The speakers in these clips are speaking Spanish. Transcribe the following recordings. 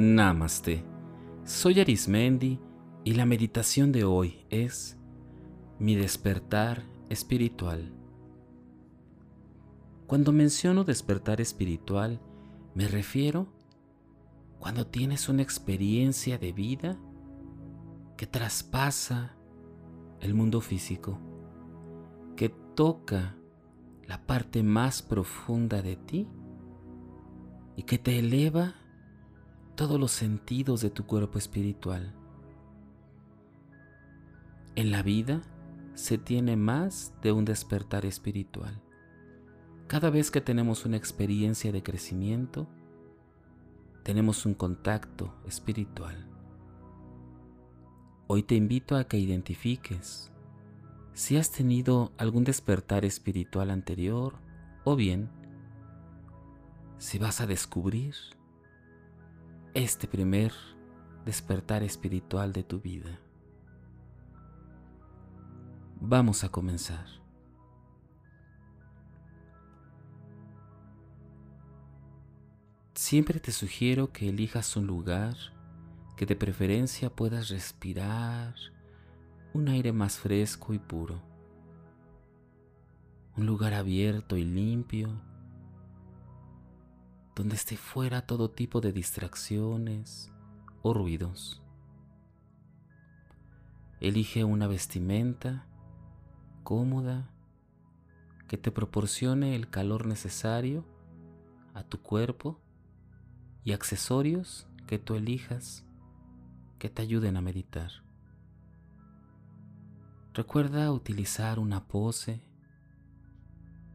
Namaste. Soy Arismendi y la meditación de hoy es mi despertar espiritual. Cuando menciono despertar espiritual, me refiero cuando tienes una experiencia de vida que traspasa el mundo físico, que toca la parte más profunda de ti y que te eleva todos los sentidos de tu cuerpo espiritual. En la vida se tiene más de un despertar espiritual. Cada vez que tenemos una experiencia de crecimiento, tenemos un contacto espiritual. Hoy te invito a que identifiques si has tenido algún despertar espiritual anterior o bien si vas a descubrir este primer despertar espiritual de tu vida. Vamos a comenzar. Siempre te sugiero que elijas un lugar que de preferencia puedas respirar un aire más fresco y puro. Un lugar abierto y limpio donde esté fuera todo tipo de distracciones o ruidos. Elige una vestimenta cómoda que te proporcione el calor necesario a tu cuerpo y accesorios que tú elijas que te ayuden a meditar. Recuerda utilizar una pose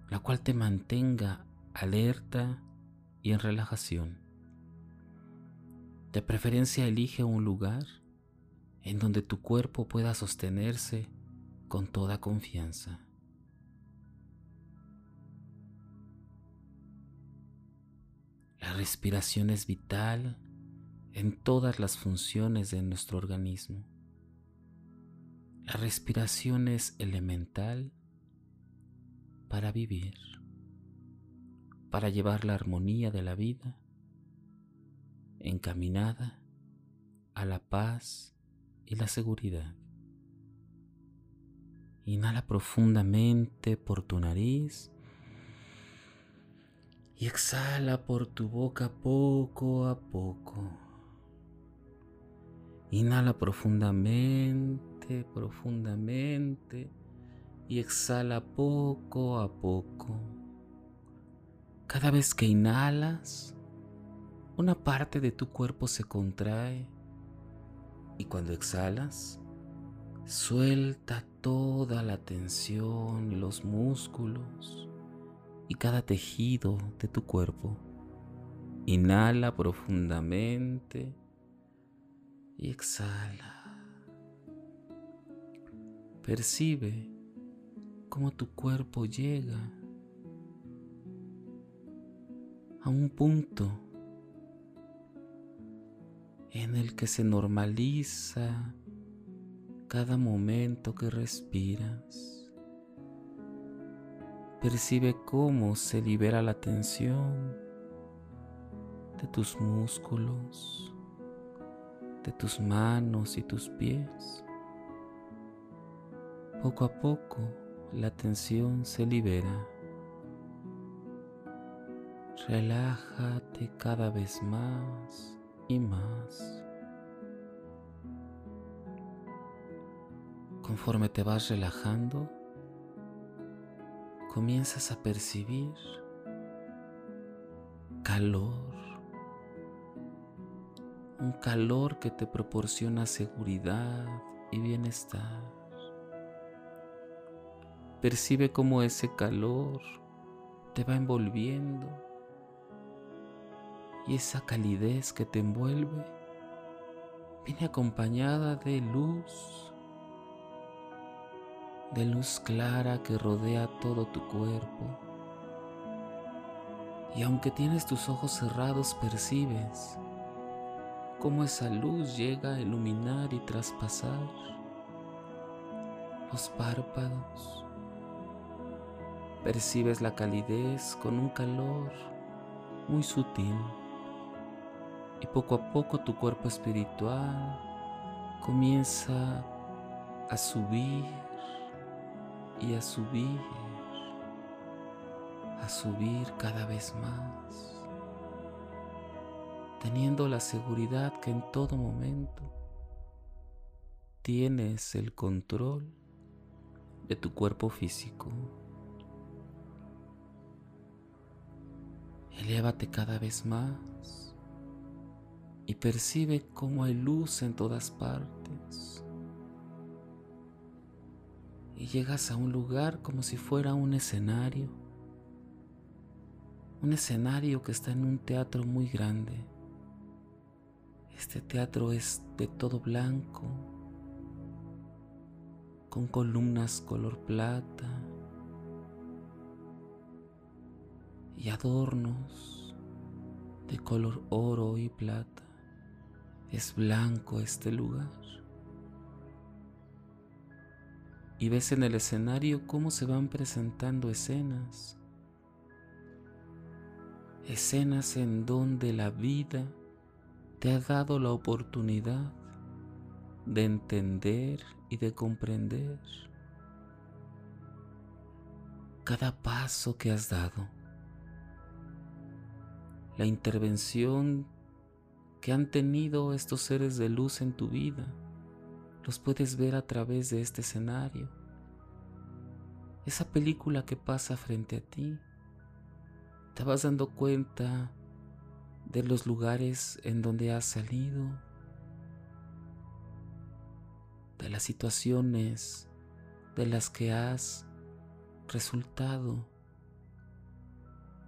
la cual te mantenga alerta y en relajación. De preferencia elige un lugar en donde tu cuerpo pueda sostenerse con toda confianza. La respiración es vital en todas las funciones de nuestro organismo. La respiración es elemental para vivir para llevar la armonía de la vida encaminada a la paz y la seguridad. Inhala profundamente por tu nariz y exhala por tu boca poco a poco. Inhala profundamente, profundamente y exhala poco a poco. Cada vez que inhalas, una parte de tu cuerpo se contrae y cuando exhalas, suelta toda la tensión los músculos y cada tejido de tu cuerpo. Inhala profundamente y exhala. Percibe cómo tu cuerpo llega a un punto en el que se normaliza cada momento que respiras. Percibe cómo se libera la tensión de tus músculos, de tus manos y tus pies. Poco a poco la tensión se libera. Relájate cada vez más y más. Conforme te vas relajando, comienzas a percibir calor, un calor que te proporciona seguridad y bienestar. Percibe cómo ese calor te va envolviendo y esa calidez que te envuelve viene acompañada de luz, de luz clara que rodea todo tu cuerpo. Y aunque tienes tus ojos cerrados, percibes cómo esa luz llega a iluminar y traspasar los párpados. Percibes la calidez con un calor muy sutil Y poco a poco tu cuerpo espiritual comienza a subir y a subir, a subir cada vez más, teniendo la seguridad que en todo momento tienes el control de tu cuerpo físico. Elévate cada vez más y percibe cómo hay luz en todas partes. Y llegas a un lugar como si fuera un escenario. Un escenario que está en un teatro muy grande. Este teatro es de todo blanco, con columnas color plata y adornos de color oro y plata. Es blanco este lugar. Y ves en el escenario cómo se van presentando escenas. Escenas en donde la vida te ha dado la oportunidad de entender y de comprender cada paso que has dado, la intervención que han tenido estos seres de luz en tu vida, los puedes ver a través de este escenario, esa película que pasa frente a ti, te vas dando cuenta de los lugares en donde has salido, de las situaciones de las que has resultado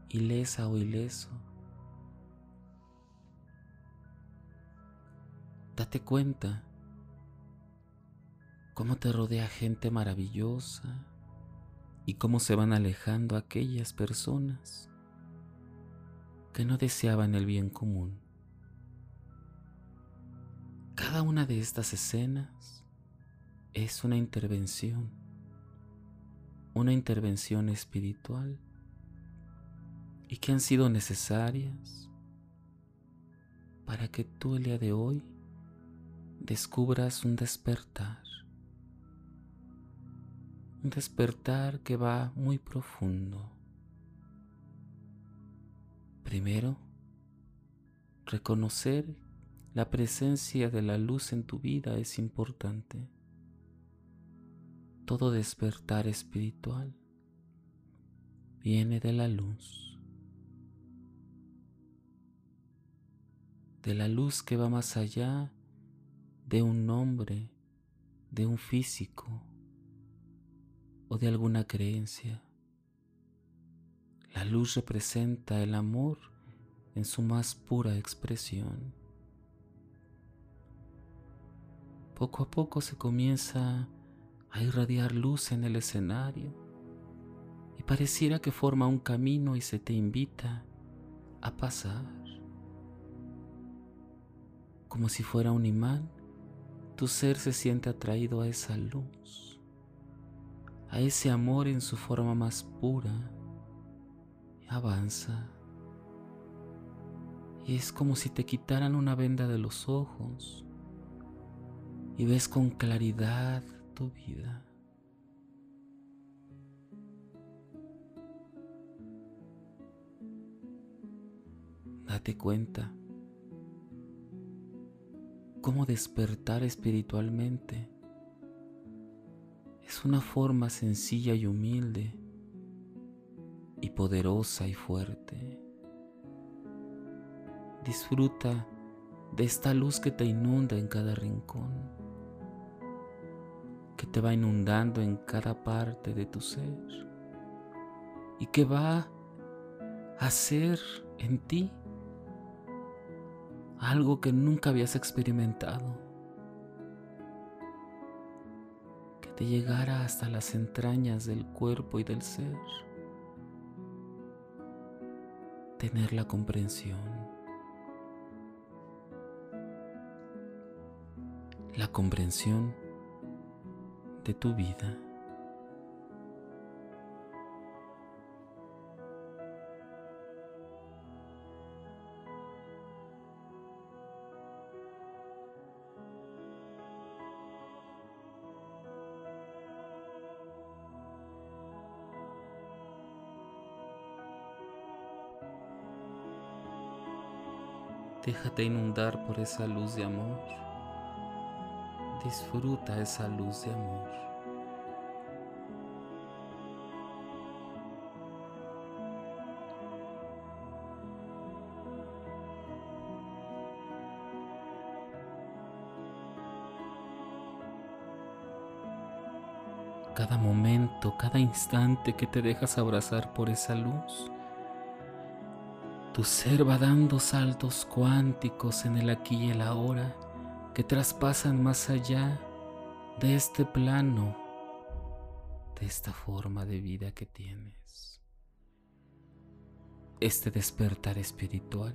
ilesa o ileso. Date cuenta cómo te rodea gente maravillosa y cómo se van alejando aquellas personas que no deseaban el bien común. Cada una de estas escenas es una intervención, una intervención espiritual y que han sido necesarias para que tú el día de hoy descubras un despertar, un despertar que va muy profundo. Primero, reconocer la presencia de la luz en tu vida es importante. Todo despertar espiritual viene de la luz, de la luz que va más allá de un nombre, de un físico o de alguna creencia. La luz representa el amor en su más pura expresión. Poco a poco se comienza a irradiar luz en el escenario y pareciera que forma un camino y se te invita a pasar. Como si fuera un imán, tu ser se siente atraído a esa luz, a ese amor en su forma más pura avanza. Y es como si te quitaran una venda de los ojos y ves con claridad tu vida. Date cuenta cómo despertar espiritualmente es una forma sencilla y humilde y poderosa y fuerte. Disfruta de esta luz que te inunda en cada rincón que te va inundando en cada parte de tu ser y que va a hacer en ti algo que nunca habías experimentado, que te llegara hasta las entrañas del cuerpo y del ser, tener la comprensión, la comprensión de tu vida. Déjate inundar por esa luz de amor. Disfruta esa luz de amor. cada momento, cada instante que te dejas abrazar por esa luz. Tu ser va dando saltos cuánticos en el aquí y el ahora que traspasan más allá de este plano, de esta forma de vida que tienes. Este despertar espiritual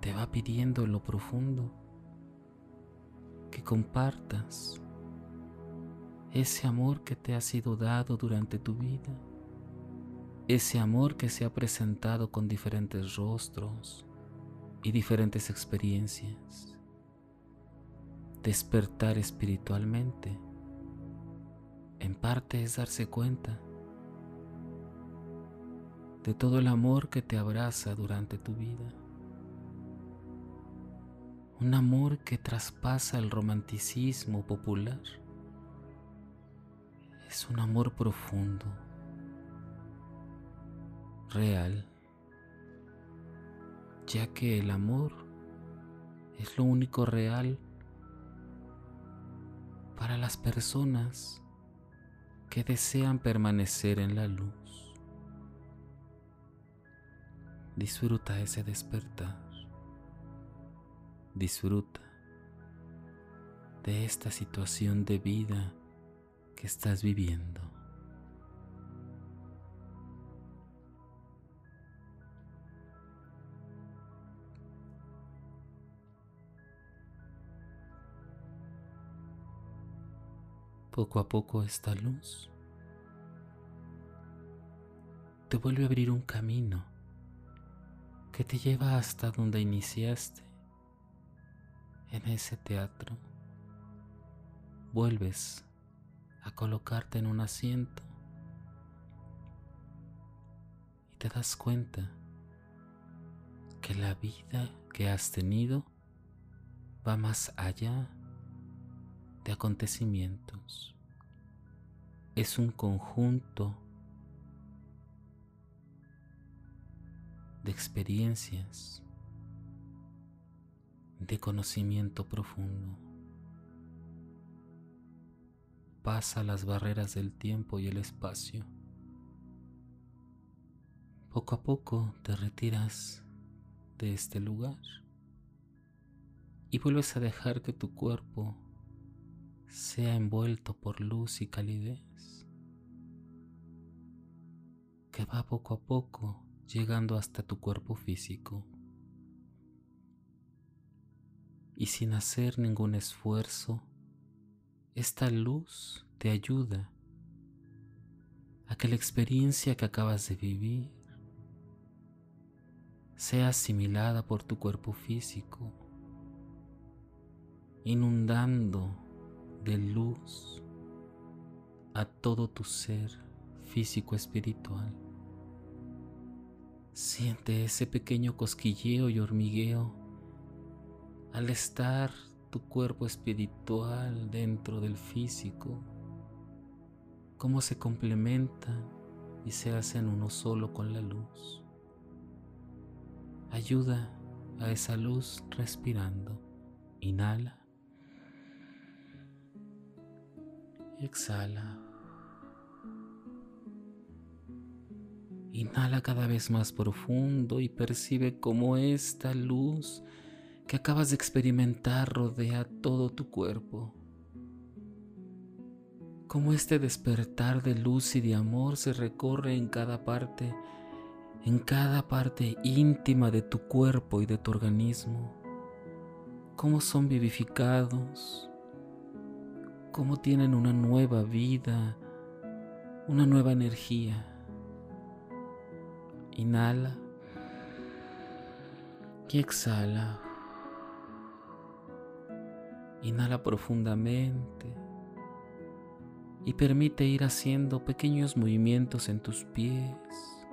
te va pidiendo en lo profundo que compartas ese amor que te ha sido dado durante tu vida, ese amor que se ha presentado con diferentes rostros y diferentes experiencias. Despertar espiritualmente en parte es darse cuenta de todo el amor que te abraza durante tu vida un amor que traspasa el romanticismo popular. Es un amor profundo, real, ya que el amor es lo único real para las personas que desean permanecer en la luz. Disfruta ese despertar. Disfruta de esta situación de vida que estás viviendo. Poco a poco esta luz te vuelve a abrir un camino que te lleva hasta donde iniciaste en ese teatro, vuelves a colocarte en un asiento y te das cuenta que la vida que has tenido va más allá de acontecimientos. Es un conjunto de experiencias de conocimiento profundo. Pasa las barreras del tiempo y el espacio. Poco a poco te retiras de este lugar y vuelves a dejar que tu cuerpo sea envuelto por luz y calidez, que va poco a poco llegando hasta tu cuerpo físico. Y sin hacer ningún esfuerzo, esta luz te ayuda a que la experiencia que acabas de vivir sea asimilada por tu cuerpo físico, inundando de luz a todo tu ser físico espiritual. Siente ese pequeño cosquilleo y hormigueo al estar tu cuerpo espiritual dentro del físico, cómo se complementan y se hacen uno solo con la luz. Ayuda a esa luz respirando. Inhala. Exhala. Inhala cada vez más profundo y percibe cómo esta luz que acabas de experimentar rodea todo tu cuerpo. Como este despertar de luz y de amor se recorre en cada parte, en cada parte íntima de tu cuerpo y de tu organismo. Cómo son vivificados, cómo tienen una nueva vida, una nueva energía. Inhala y exhala. Inhala profundamente y permite ir haciendo pequeños movimientos en tus pies,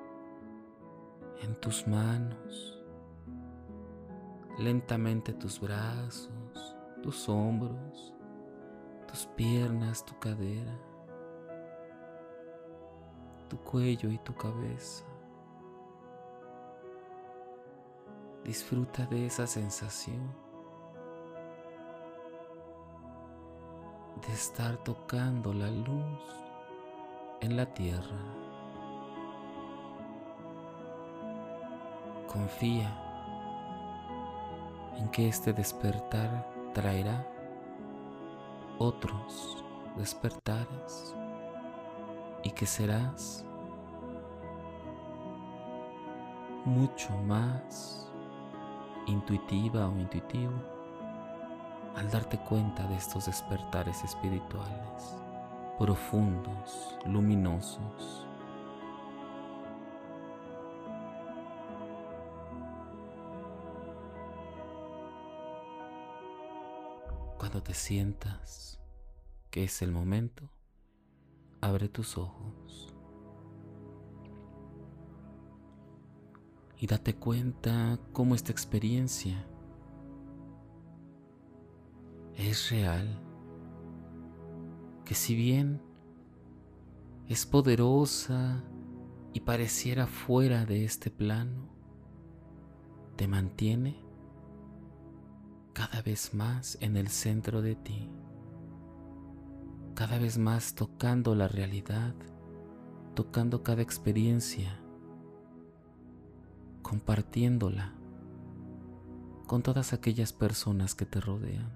en tus manos, lentamente tus brazos, tus hombros, tus piernas, tu cadera, tu cuello y tu cabeza. Disfruta de esa sensación de estar tocando la luz en la tierra. Confía en que este despertar traerá otros despertares y que serás mucho más intuitiva o intuitivo al darte cuenta de estos despertares espirituales profundos, luminosos. Te sientas que es el momento, abre tus ojos y date cuenta cómo esta experiencia es real, que si bien es poderosa y pareciera fuera de este plano, te mantiene cada vez más en el centro de ti, cada vez más tocando la realidad, tocando cada experiencia, compartiéndola con todas aquellas personas que te rodean.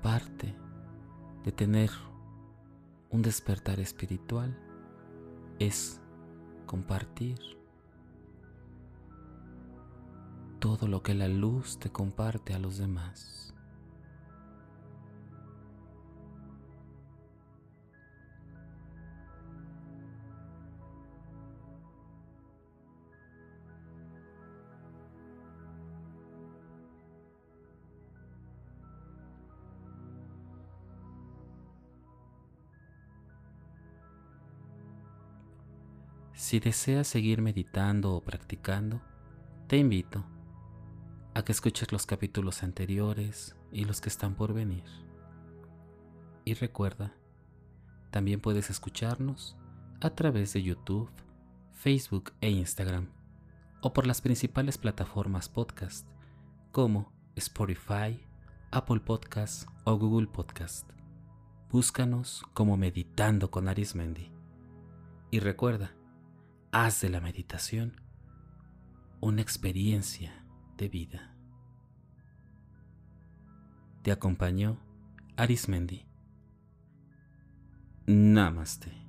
parte de tener un despertar espiritual es compartir todo lo que la luz te comparte a los demás. Si deseas seguir meditando o practicando, te invito a que escuches los capítulos anteriores y los que están por venir. Y recuerda, también puedes escucharnos a través de YouTube, Facebook e Instagram, o por las principales plataformas podcast como Spotify, Apple Podcast o Google Podcast. Búscanos como Meditando con Arismendi. Y recuerda, haz de la meditación una experiencia de vida. Te acompañó Arismendi. Namaste.